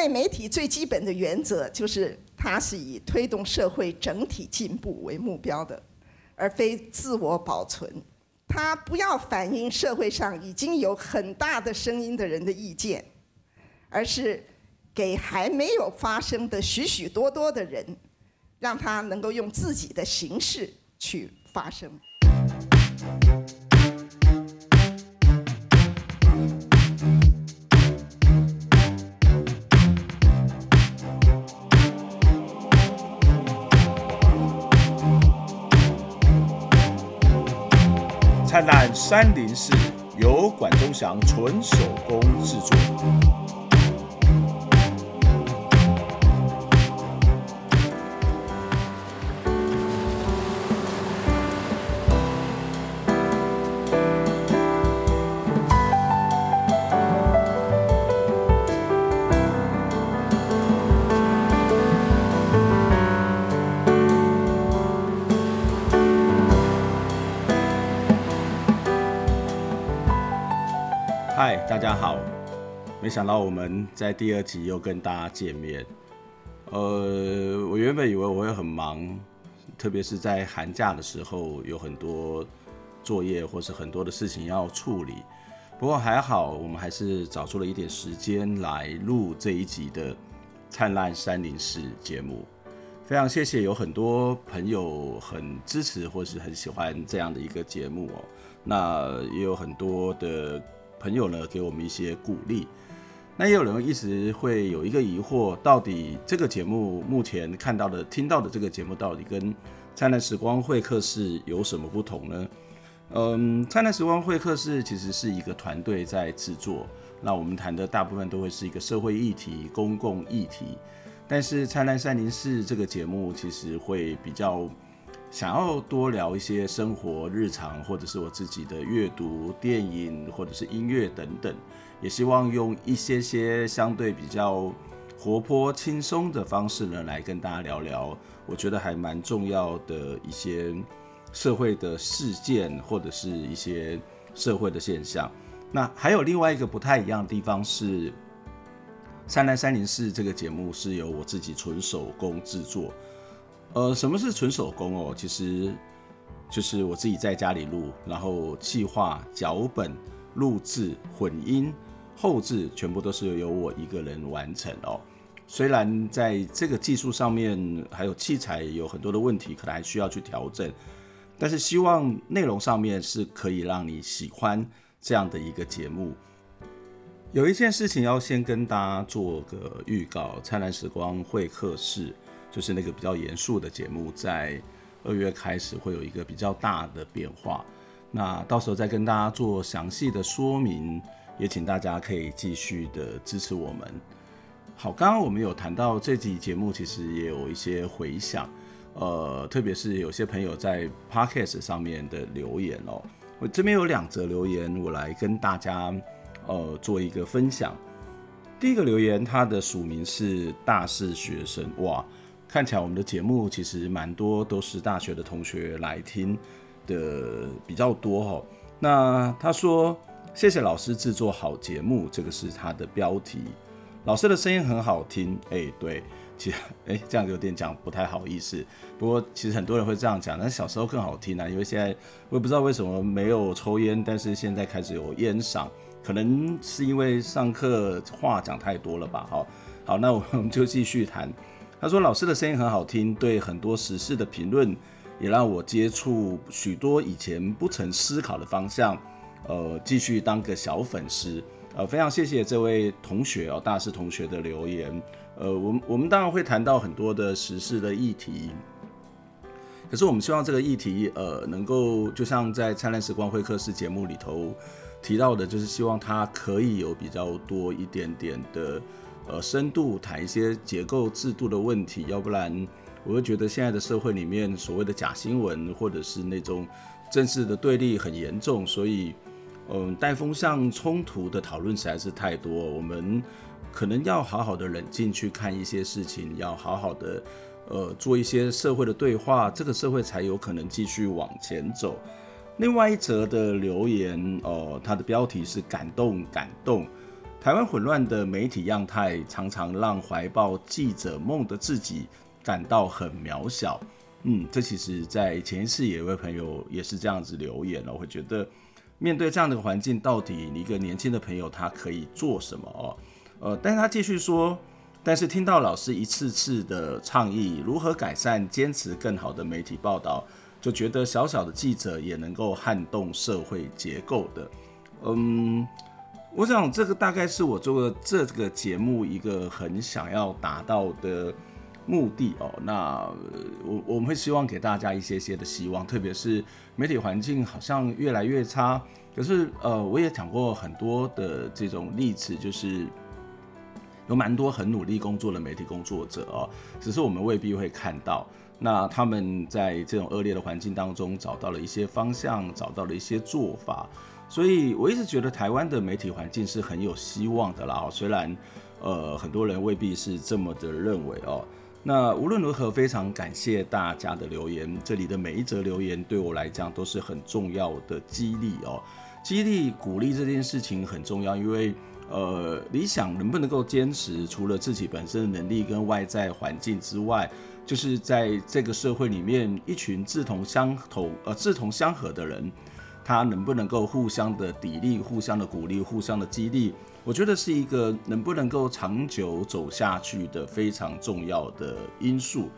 内媒体最基本的原则就是，它是以推动社会整体进步为目标的，而非自我保存。它不要反映社会上已经有很大的声音的人的意见，而是给还没有发声的许许多多的人，让他能够用自己的形式去发声。灿烂三零四由管中祥纯手工制作。大家好！没想到我们在第二集又跟大家见面。呃，我原本以为我会很忙，特别是在寒假的时候有很多作业或是很多的事情要处理。不过还好，我们还是找出了一点时间来录这一集的《灿烂山林式》节目。非常谢谢有很多朋友很支持或是很喜欢这样的一个节目哦。那也有很多的。朋友呢，给我们一些鼓励。那也有人一直会有一个疑惑，到底这个节目目前看到的、听到的这个节目，到底跟灿烂时光会客室有什么不同呢？嗯，灿烂时光会客室其实是一个团队在制作，那我们谈的大部分都会是一个社会议题、公共议题。但是灿烂三零四这个节目其实会比较。想要多聊一些生活日常，或者是我自己的阅读、电影，或者是音乐等等，也希望用一些些相对比较活泼、轻松的方式呢，来跟大家聊聊，我觉得还蛮重要的一些社会的事件，或者是一些社会的现象。那还有另外一个不太一样的地方是，《灿烂山林寺》这个节目是由我自己纯手工制作。呃，什么是纯手工哦？其实就是我自己在家里录，然后企划、脚本、录制、混音、后置，全部都是由我一个人完成哦。虽然在这个技术上面还有器材有很多的问题，可能还需要去调整，但是希望内容上面是可以让你喜欢这样的一个节目。有一件事情要先跟大家做个预告：灿烂时光会客室。就是那个比较严肃的节目，在二月开始会有一个比较大的变化，那到时候再跟大家做详细的说明，也请大家可以继续的支持我们。好，刚刚我们有谈到这集节目，其实也有一些回响，呃，特别是有些朋友在 Podcast 上面的留言哦，我这边有两则留言，我来跟大家呃做一个分享。第一个留言，他的署名是大四学生，哇。看起来我们的节目其实蛮多都是大学的同学来听的比较多哈。那他说：“谢谢老师制作好节目，这个是他的标题。老师的声音很好听，哎，对，其实哎这样有点讲不太好意思。不过其实很多人会这样讲，但小时候更好听啊，因为现在我也不知道为什么没有抽烟，但是现在开始有烟嗓，可能是因为上课话讲太多了吧？好，好，那我们就继续谈。”他说：“老师的声音很好听，对很多时事的评论也让我接触许多以前不曾思考的方向。呃，继续当个小粉丝。呃，非常谢谢这位同学哦，大四同学的留言。呃，我们我们当然会谈到很多的时事的议题，可是我们希望这个议题呃能够就像在《灿烂时光会客室》节目里头提到的，就是希望它可以有比较多一点点的。”呃，深度谈一些结构制度的问题，要不然我会觉得现在的社会里面所谓的假新闻或者是那种政治的对立很严重，所以嗯，带风向冲突的讨论实在是太多，我们可能要好好的冷静去看一些事情，要好好的呃做一些社会的对话，这个社会才有可能继续往前走。另外一则的留言哦，它的标题是感动感动。台湾混乱的媒体样态，常常让怀抱记者梦的自己感到很渺小。嗯，这其实，在前一次有一位朋友也是这样子留言了，我会觉得面对这样的环境，到底一个年轻的朋友他可以做什么哦？呃，但是他继续说，但是听到老师一次次的倡议，如何改善、坚持更好的媒体报道，就觉得小小的记者也能够撼动社会结构的。嗯，我想这个大概是我做的这个节目一个很想要达到的。目的哦，那我我们会希望给大家一些些的希望，特别是媒体环境好像越来越差。可是呃，我也讲过很多的这种例子，就是有蛮多很努力工作的媒体工作者哦，只是我们未必会看到。那他们在这种恶劣的环境当中找到了一些方向，找到了一些做法。所以我一直觉得台湾的媒体环境是很有希望的啦。虽然呃很多人未必是这么的认为哦。那无论如何，非常感谢大家的留言。这里的每一则留言对我来讲都是很重要的激励哦，激励鼓励这件事情很重要，因为呃，理想能不能够坚持，除了自己本身的能力跟外在环境之外，就是在这个社会里面，一群志同相投呃志同相合的人，他能不能够互相的砥砺、互相的鼓励、互相的激励。我觉得是一个能不能够长久走下去的非常重要的因素，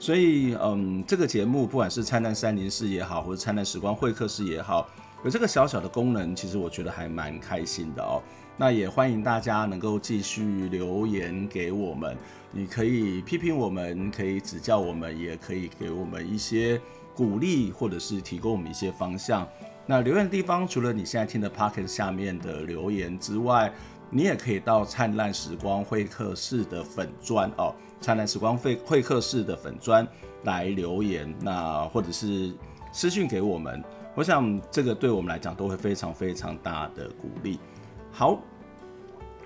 所以，嗯，这个节目不管是灿烂三零四也好，或者灿烂时光会客室也好，有这个小小的功能，其实我觉得还蛮开心的哦。那也欢迎大家能够继续留言给我们，你可以批评我们，可以指教我们，也可以给我们一些鼓励，或者是提供我们一些方向。那留言的地方，除了你现在听的 Podcast 下面的留言之外，你也可以到灿烂时光会客室的粉砖哦，灿烂时光会会客室的粉砖来留言，那或者是私讯给我们，我想这个对我们来讲都会非常非常大的鼓励。好，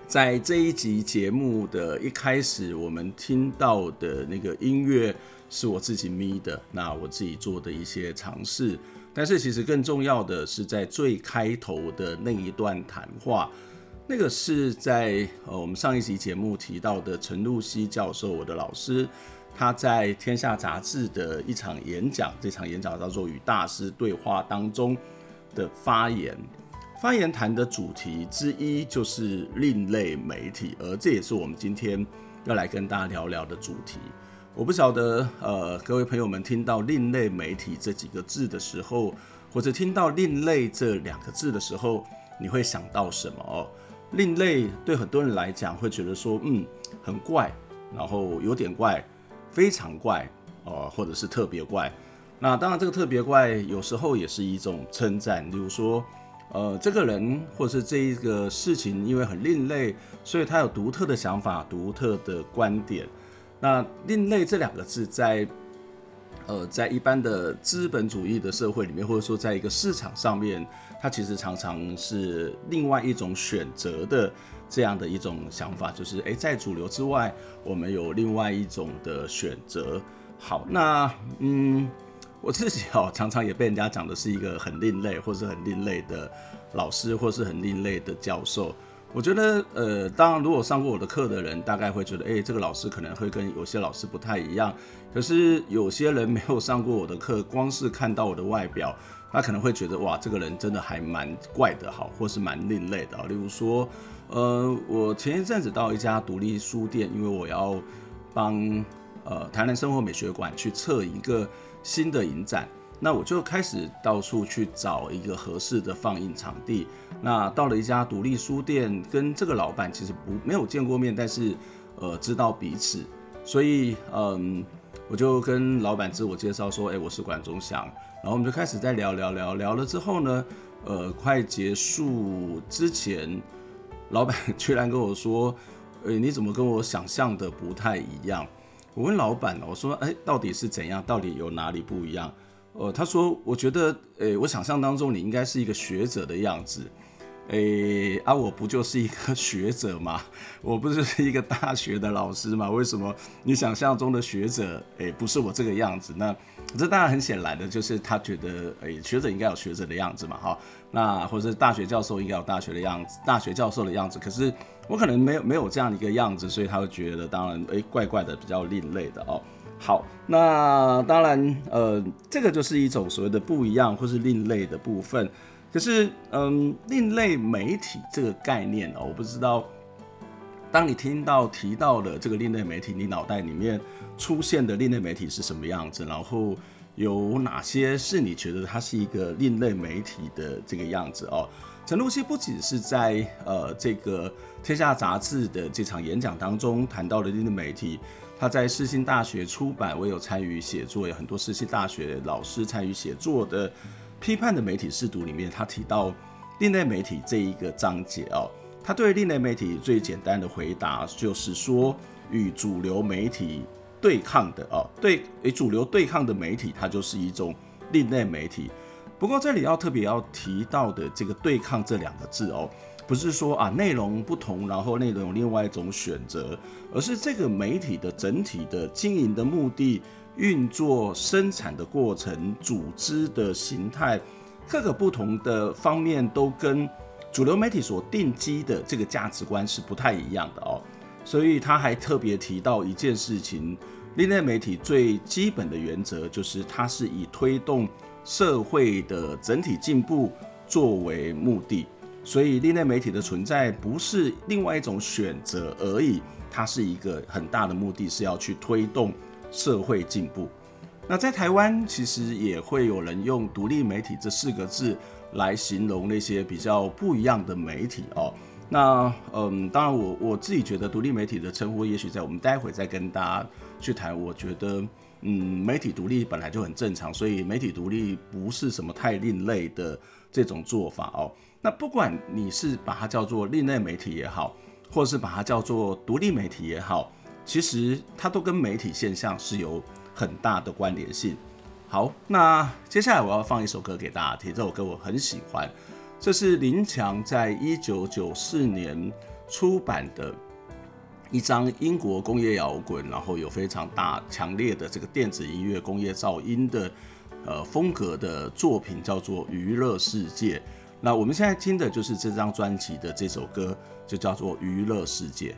在这一集节目的一开始，我们听到的那个音乐是我自己咪的，那我自己做的一些尝试。但是其实更重要的是，在最开头的那一段谈话，那个是在呃我们上一集节目提到的陈露西教授，我的老师，他在《天下》杂志的一场演讲，这场演讲叫做《与大师对话》当中的发言。发言谈的主题之一就是另类媒体，而这也是我们今天要来跟大家聊聊的主题。我不晓得，呃，各位朋友们听到“另类媒体”这几个字的时候，或者听到“另类”这两个字的时候，你会想到什么哦？另类对很多人来讲会觉得说，嗯，很怪，然后有点怪，非常怪，哦、呃，或者是特别怪。那当然，这个特别怪有时候也是一种称赞，例如说，呃，这个人或者是这一个事情，因为很另类，所以他有独特的想法、独特的观点。那另类这两个字在，呃，在一般的资本主义的社会里面，或者说在一个市场上面，它其实常常是另外一种选择的这样的一种想法，就是诶，在主流之外，我们有另外一种的选择。好，那嗯，我自己哦，常常也被人家讲的是一个很另类，或是很另类的老师，或是很另类的教授。我觉得，呃，当然，如果上过我的课的人，大概会觉得，诶，这个老师可能会跟有些老师不太一样。可是有些人没有上过我的课，光是看到我的外表，他可能会觉得，哇，这个人真的还蛮怪的，好，或是蛮另类的。例如说，呃，我前一阵子到一家独立书店，因为我要帮呃台南生活美学馆去策一个新的影展。那我就开始到处去找一个合适的放映场地。那到了一家独立书店，跟这个老板其实不没有见过面，但是呃知道彼此，所以嗯我就跟老板自我介绍说，哎，我是管中祥。然后我们就开始在聊聊聊聊了之后呢，呃快结束之前，老板居然跟我说，哎，你怎么跟我想象的不太一样？我问老板，我说，哎，到底是怎样？到底有哪里不一样？呃，他说，我觉得，诶，我想象当中你应该是一个学者的样子，诶啊，我不就是一个 学者吗？我不就是一个大学的老师吗？为什么你想象中的学者，诶，不是我这个样子？那这当然很显然的，就是他觉得，诶，学者应该有学者的样子嘛，哈。那或者大学教授应该有大学的样子，大学教授的样子。可是我可能没有没有这样的一个样子，所以他会觉得，当然，诶，怪怪的，比较另类的哦。好，那当然，呃，这个就是一种所谓的不一样或是另类的部分。可是，嗯，另类媒体这个概念哦，我不知道，当你听到提到了这个另类媒体，你脑袋里面出现的另类媒体是什么样子？然后有哪些是你觉得它是一个另类媒体的这个样子哦？陈露西不仅是在呃这个《天下》杂志的这场演讲当中谈到了另类媒体，他在世新大学出版，我有参与写作，有很多世新大学老师参与写作的。批判的媒体试读里面，他提到另类媒体这一个章节哦，他对另类媒体最简单的回答就是说，与主流媒体对抗的哦，对，与主流对抗的媒体，它就是一种另类媒体。不过这里要特别要提到的这个“对抗”这两个字哦，不是说啊内容不同，然后内容有另外一种选择，而是这个媒体的整体的经营的目的。运作生产的过程、组织的形态，各个不同的方面都跟主流媒体所定基的这个价值观是不太一样的哦。所以他还特别提到一件事情：另类媒体最基本的原则就是它是以推动社会的整体进步作为目的。所以另类媒体的存在不是另外一种选择而已，它是一个很大的目的，是要去推动。社会进步，那在台湾其实也会有人用独立媒体这四个字来形容那些比较不一样的媒体哦。那嗯，当然我我自己觉得独立媒体的称呼，也许在我们待会再跟大家去谈。我觉得嗯，媒体独立本来就很正常，所以媒体独立不是什么太另类的这种做法哦。那不管你是把它叫做另类媒体也好，或者是把它叫做独立媒体也好。其实它都跟媒体现象是有很大的关联性。好，那接下来我要放一首歌给大家听，这首歌我很喜欢，这是林强在一九九四年出版的一张英国工业摇滚，然后有非常大强烈的这个电子音乐工业噪音的呃风格的作品，叫做《娱乐世界》。那我们现在听的就是这张专辑的这首歌，就叫做《娱乐世界》。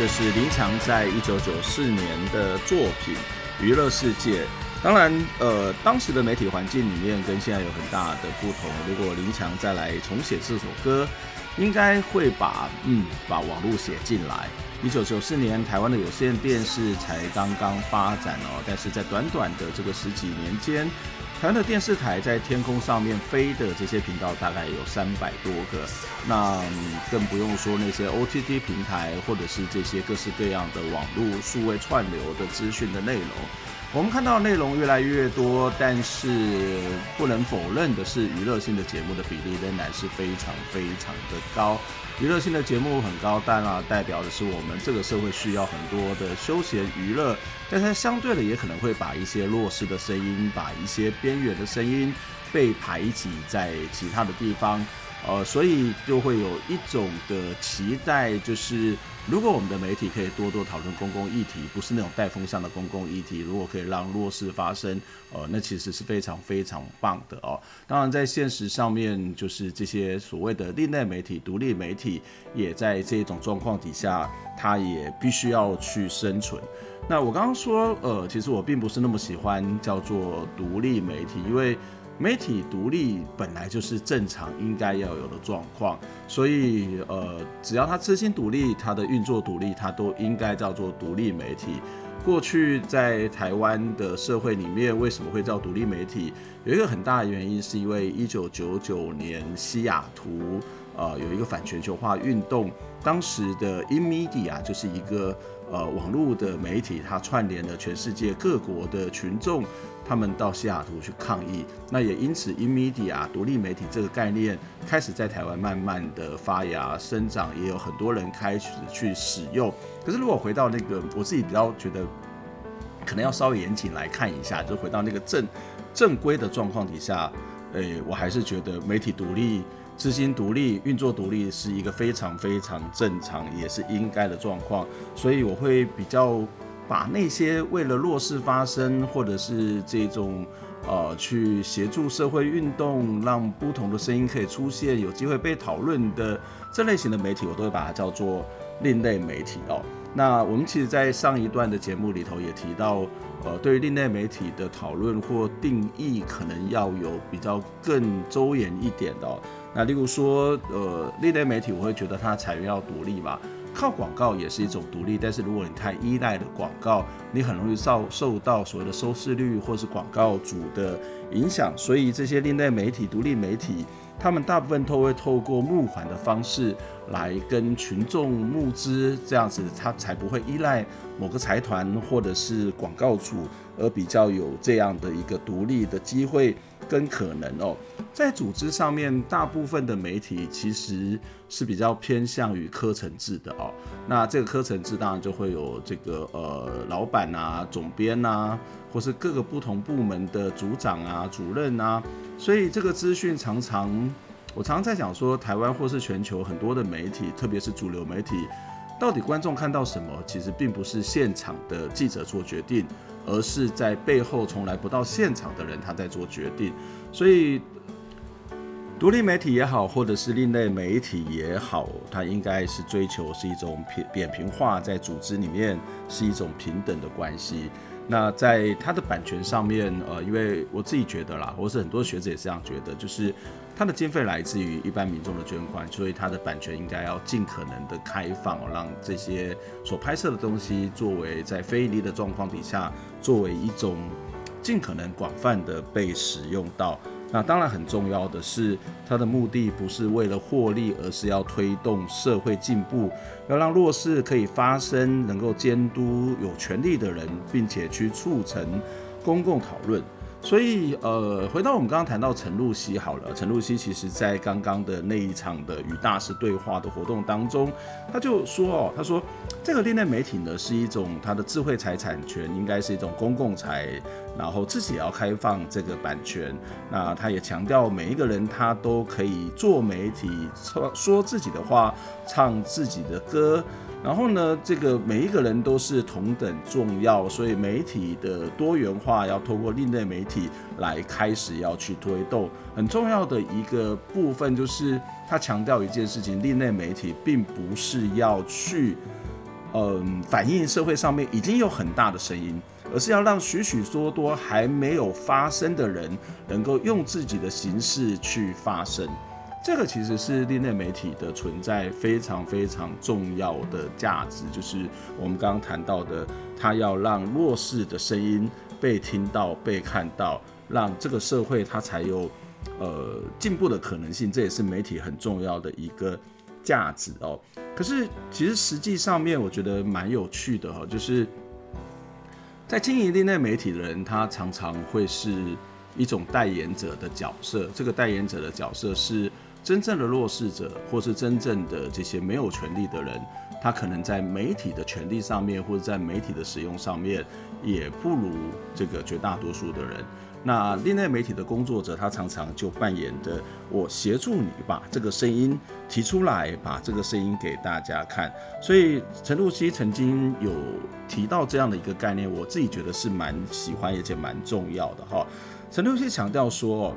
这是林强在一九九四年的作品《娱乐世界》。当然，呃，当时的媒体环境里面跟现在有很大的不同。如果林强再来重写这首歌，应该会把嗯把网络写进来。一九九四年，台湾的有线电视才刚刚发展哦，但是在短短的这个十几年间。台湾的电视台在天空上面飞的这些频道大概有三百多个，那更不用说那些 OTT 平台或者是这些各式各样的网络数位串流的资讯的内容。我们看到内容越来越多，但是不能否认的是，娱乐性的节目的比例仍然是非常非常的高。娱乐性的节目很高，但啊，代表的是我们这个社会需要很多的休闲娱乐，但它相对的也可能会把一些弱势的声音，把一些边缘的声音被排挤在其他的地方。呃，所以就会有一种的期待，就是如果我们的媒体可以多多讨论公共议题，不是那种带风向的公共议题，如果可以让弱势发声，呃，那其实是非常非常棒的哦。当然，在现实上面，就是这些所谓的另类媒体、独立媒体，也在这种状况底下，它也必须要去生存。那我刚刚说，呃，其实我并不是那么喜欢叫做独立媒体，因为。媒体独立本来就是正常应该要有的状况，所以呃，只要他资金独立，他的运作独立，他都应该叫做独立媒体。过去在台湾的社会里面，为什么会叫独立媒体？有一个很大的原因，是因为一九九九年西雅图呃有一个反全球化运动，当时的 inMedia 就是一个呃网络的媒体，它串联了全世界各国的群众。他们到西雅图去抗议，那也因此，inMedia 独立媒体这个概念开始在台湾慢慢的发芽生长，也有很多人开始去使用。可是，如果回到那个我自己比较觉得，可能要稍微严谨来看一下，就回到那个正正规的状况底下，诶，我还是觉得媒体独立、资金独立、运作独立是一个非常非常正常，也是应该的状况。所以，我会比较。把那些为了弱势发声，或者是这种呃去协助社会运动，让不同的声音可以出现，有机会被讨论的这类型的媒体，我都会把它叫做另类媒体哦。那我们其实，在上一段的节目里头也提到，呃，对于另类媒体的讨论或定义，可能要有比较更周延一点的。那例如说，呃，另类媒体，我会觉得它裁员要独立嘛。靠广告也是一种独立，但是如果你太依赖了广告，你很容易受受到所谓的收视率或是广告主的影响。所以这些另类媒体、独立媒体，他们大部分都会透过募款的方式来跟群众募资，这样子他才不会依赖某个财团或者是广告主，而比较有这样的一个独立的机会。跟可能哦，在组织上面，大部分的媒体其实是比较偏向于科层制的哦。那这个科层制当然就会有这个呃老板啊、总编啊，或是各个不同部门的组长啊、主任啊。所以这个资讯常常，我常常在讲说，台湾或是全球很多的媒体，特别是主流媒体，到底观众看到什么，其实并不是现场的记者做决定。而是在背后从来不到现场的人，他在做决定。所以，独立媒体也好，或者是另类媒体也好，它应该是追求是一种扁扁平化，在组织里面是一种平等的关系。那在它的版权上面，呃，因为我自己觉得啦，或是很多学者也是这样觉得，就是。它的经费来自于一般民众的捐款，所以它的版权应该要尽可能的开放，让这些所拍摄的东西作为在非盈利的状况底下，作为一种尽可能广泛的被使用到。那当然很重要的是，它的目的不是为了获利，而是要推动社会进步，要让弱势可以发声，能够监督有权力的人，并且去促成公共讨论。所以，呃，回到我们刚刚谈到陈露西好了，陈露西其实在刚刚的那一场的与大师对话的活动当中，他就说哦，他说这个另类媒体呢是一种他的智慧财产权，应该是一种公共财，然后自己也要开放这个版权。那他也强调每一个人他都可以做媒体，说说自己的话，唱自己的歌。然后呢，这个每一个人都是同等重要，所以媒体的多元化要透过另类媒体来开始要去推动。很重要的一个部分就是他强调一件事情：另类媒体并不是要去，嗯，反映社会上面已经有很大的声音，而是要让许许多多还没有发声的人能够用自己的形式去发声。这个其实是另类媒体的存在非常非常重要的价值，就是我们刚刚谈到的，它要让弱势的声音被听到、被看到，让这个社会它才有呃进步的可能性。这也是媒体很重要的一个价值哦。可是其实实际上面，我觉得蛮有趣的哈，就是在经营另类媒体的人，他常常会是一种代言者的角色。这个代言者的角色是。真正的弱势者，或是真正的这些没有权利的人，他可能在媒体的权利上面，或者在媒体的使用上面，也不如这个绝大多数的人。那另类媒体的工作者，他常常就扮演的，我协助你把这个声音提出来，把这个声音给大家看。所以陈露西曾经有提到这样的一个概念，我自己觉得是蛮喜欢，而且蛮重要的哈。陈露西强调说。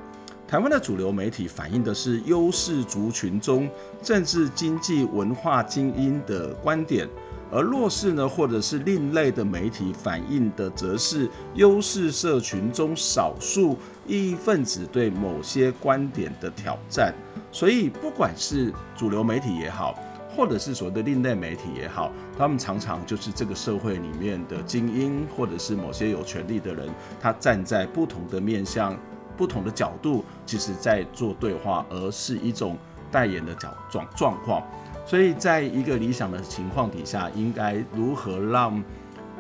台湾的主流媒体反映的是优势族群中政治、经济、文化精英的观点，而弱势呢，或者是另类的媒体反映的则是优势社群中少数异议分子对某些观点的挑战。所以，不管是主流媒体也好，或者是所谓的另类媒体也好，他们常常就是这个社会里面的精英，或者是某些有权力的人，他站在不同的面向。不同的角度，其实在做对话，而是一种代言的角状状况。所以，在一个理想的情况底下，应该如何让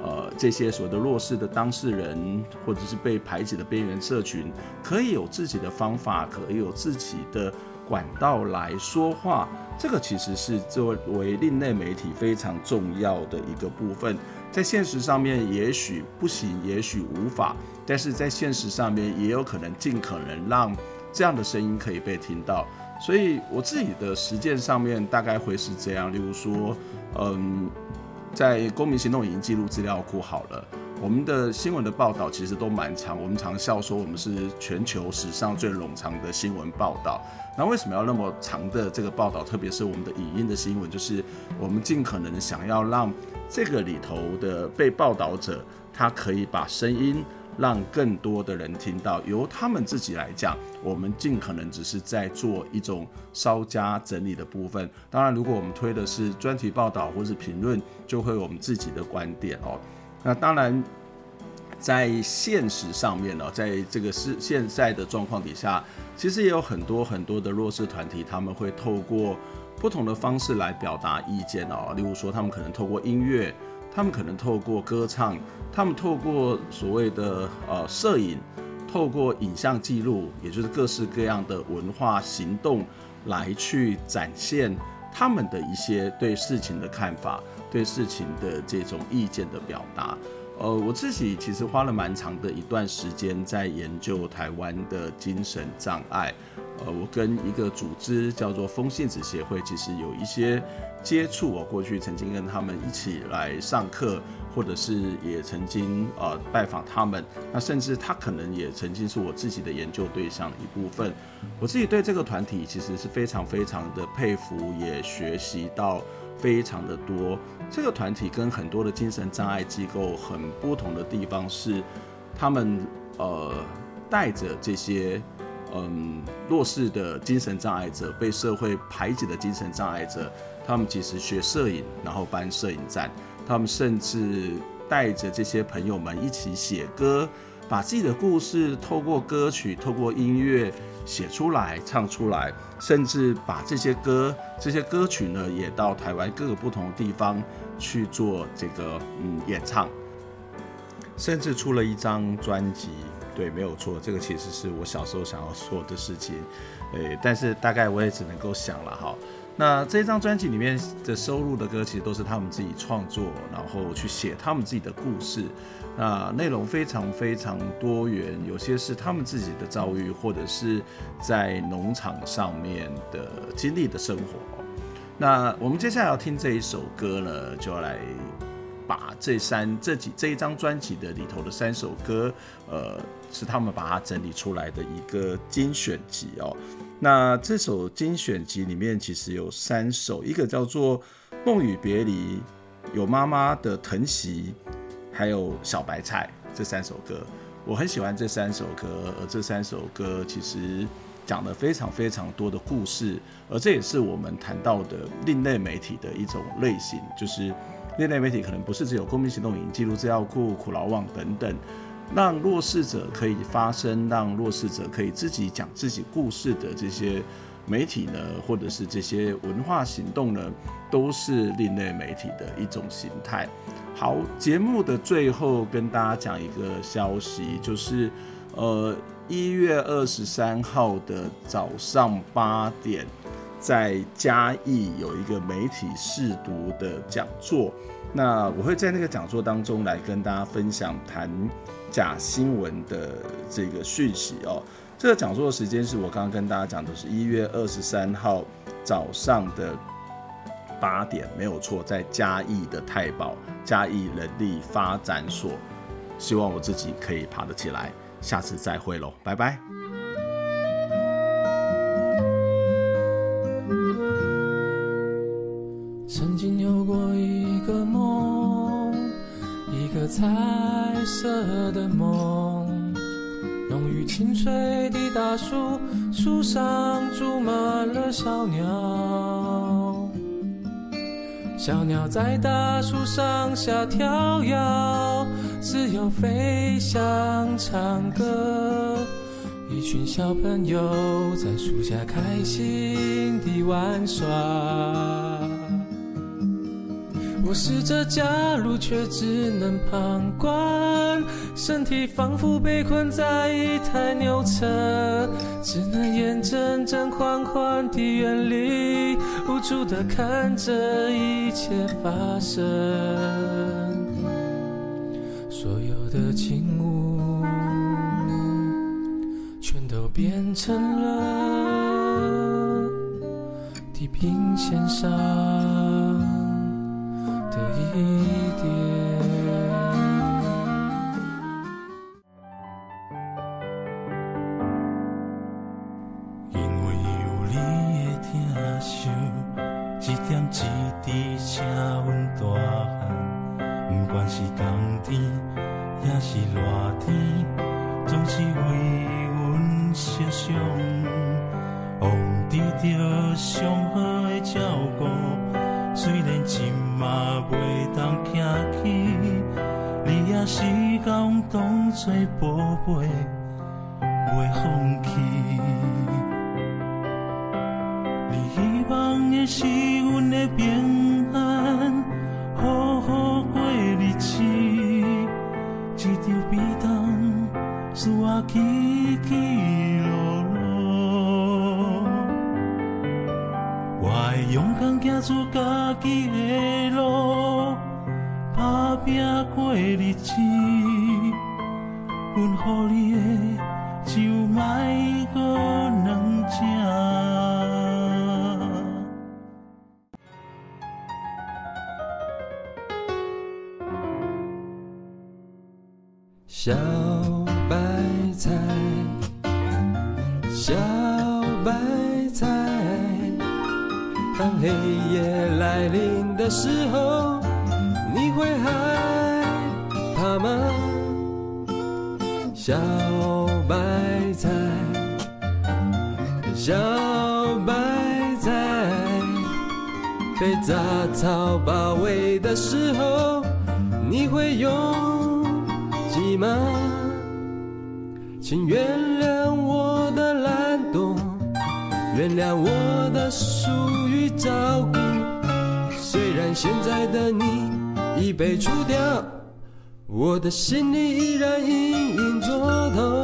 呃这些所谓的弱势的当事人，或者是被排挤的边缘社群，可以有自己的方法，可以有自己的管道来说话？这个其实是作为另类媒体非常重要的一个部分。在现实上面，也许不行，也许无法，但是在现实上面，也有可能尽可能让这样的声音可以被听到。所以我自己的实践上面大概会是这样，例如说，嗯，在公民行动影音记录资料库好了，我们的新闻的报道其实都蛮长，我们常笑说我们是全球史上最冗长的新闻报道。那为什么要那么长的这个报道？特别是我们的影音的新闻，就是我们尽可能想要让这个里头的被报道者，他可以把声音。让更多的人听到，由他们自己来讲，我们尽可能只是在做一种稍加整理的部分。当然，如果我们推的是专题报道或是评论，就会有我们自己的观点哦。那当然，在现实上面呢，在这个是现在的状况底下，其实也有很多很多的弱势团体，他们会透过不同的方式来表达意见哦。例如说，他们可能透过音乐。他们可能透过歌唱，他们透过所谓的呃摄影，透过影像记录，也就是各式各样的文化行动，来去展现他们的一些对事情的看法，对事情的这种意见的表达。呃，我自己其实花了蛮长的一段时间在研究台湾的精神障碍。呃，我跟一个组织叫做风信子协会，其实有一些接触。我过去曾经跟他们一起来上课，或者是也曾经呃拜访他们。那甚至他可能也曾经是我自己的研究对象的一部分。我自己对这个团体其实是非常非常的佩服，也学习到非常的多。这个团体跟很多的精神障碍机构很不同的地方是，他们呃带着这些。嗯，弱势的精神障碍者，被社会排挤的精神障碍者，他们其实学摄影，然后办摄影展，他们甚至带着这些朋友们一起写歌，把自己的故事透过歌曲、透过音乐写出来、唱出来，甚至把这些歌、这些歌曲呢，也到台湾各个不同的地方去做这个嗯演唱，甚至出了一张专辑。对，没有错，这个其实是我小时候想要做的事情，诶，但是大概我也只能够想了哈。那这张专辑里面的收录的歌，其实都是他们自己创作，然后去写他们自己的故事。那内容非常非常多元，有些是他们自己的遭遇，或者是在农场上面的经历的生活。那我们接下来要听这一首歌呢，就要来。把这三这几这一张专辑的里头的三首歌，呃，是他们把它整理出来的一个精选集哦。那这首精选集里面其实有三首，一个叫做《梦与别离》，有妈妈的疼惜，还有小白菜这三首歌，我很喜欢这三首歌。而这三首歌其实讲了非常非常多的故事，而这也是我们谈到的另类媒体的一种类型，就是。另类媒体可能不是只有公民行动影记录资料库、苦劳网等等，让弱势者可以发声，让弱势者可以自己讲自己故事的这些媒体呢，或者是这些文化行动呢，都是另类媒体的一种形态。好，节目的最后跟大家讲一个消息，就是呃一月二十三号的早上八点。在嘉义有一个媒体试读的讲座，那我会在那个讲座当中来跟大家分享谈假新闻的这个讯息哦。这个讲座的时间是我刚刚跟大家讲的是一月二十三号早上的八点，没有错，在嘉义的太保嘉义人力发展所，希望我自己可以爬得起来。下次再会喽，拜拜。梦，浓郁青翠的大树，树上住满了小鸟。小鸟在大树上下跳跃，自由飞翔，唱歌。一群小朋友在树下开心地玩耍。我试着加入，却只能旁观，身体仿佛被困在一台牛车，只能眼睁睁缓缓地远离，无助地看着一切发生。所有的景物，全都变成了地平线上。一点，当作宝贝，袂放弃。你希望的是阮的平安，好好过日子，一场比当使我起起落落。我会勇敢走出家己的路，打。拼过日子，阮予你的就卖阁两只。小白菜，小白菜，当黑夜来临的时候。你会害怕吗？小白菜，小白菜，被杂草包围的时候，你会拥挤吗？请原谅我的懒惰，原谅我的疏于照顾。虽然现在的你。已被除掉，我的心里依然隐隐作痛。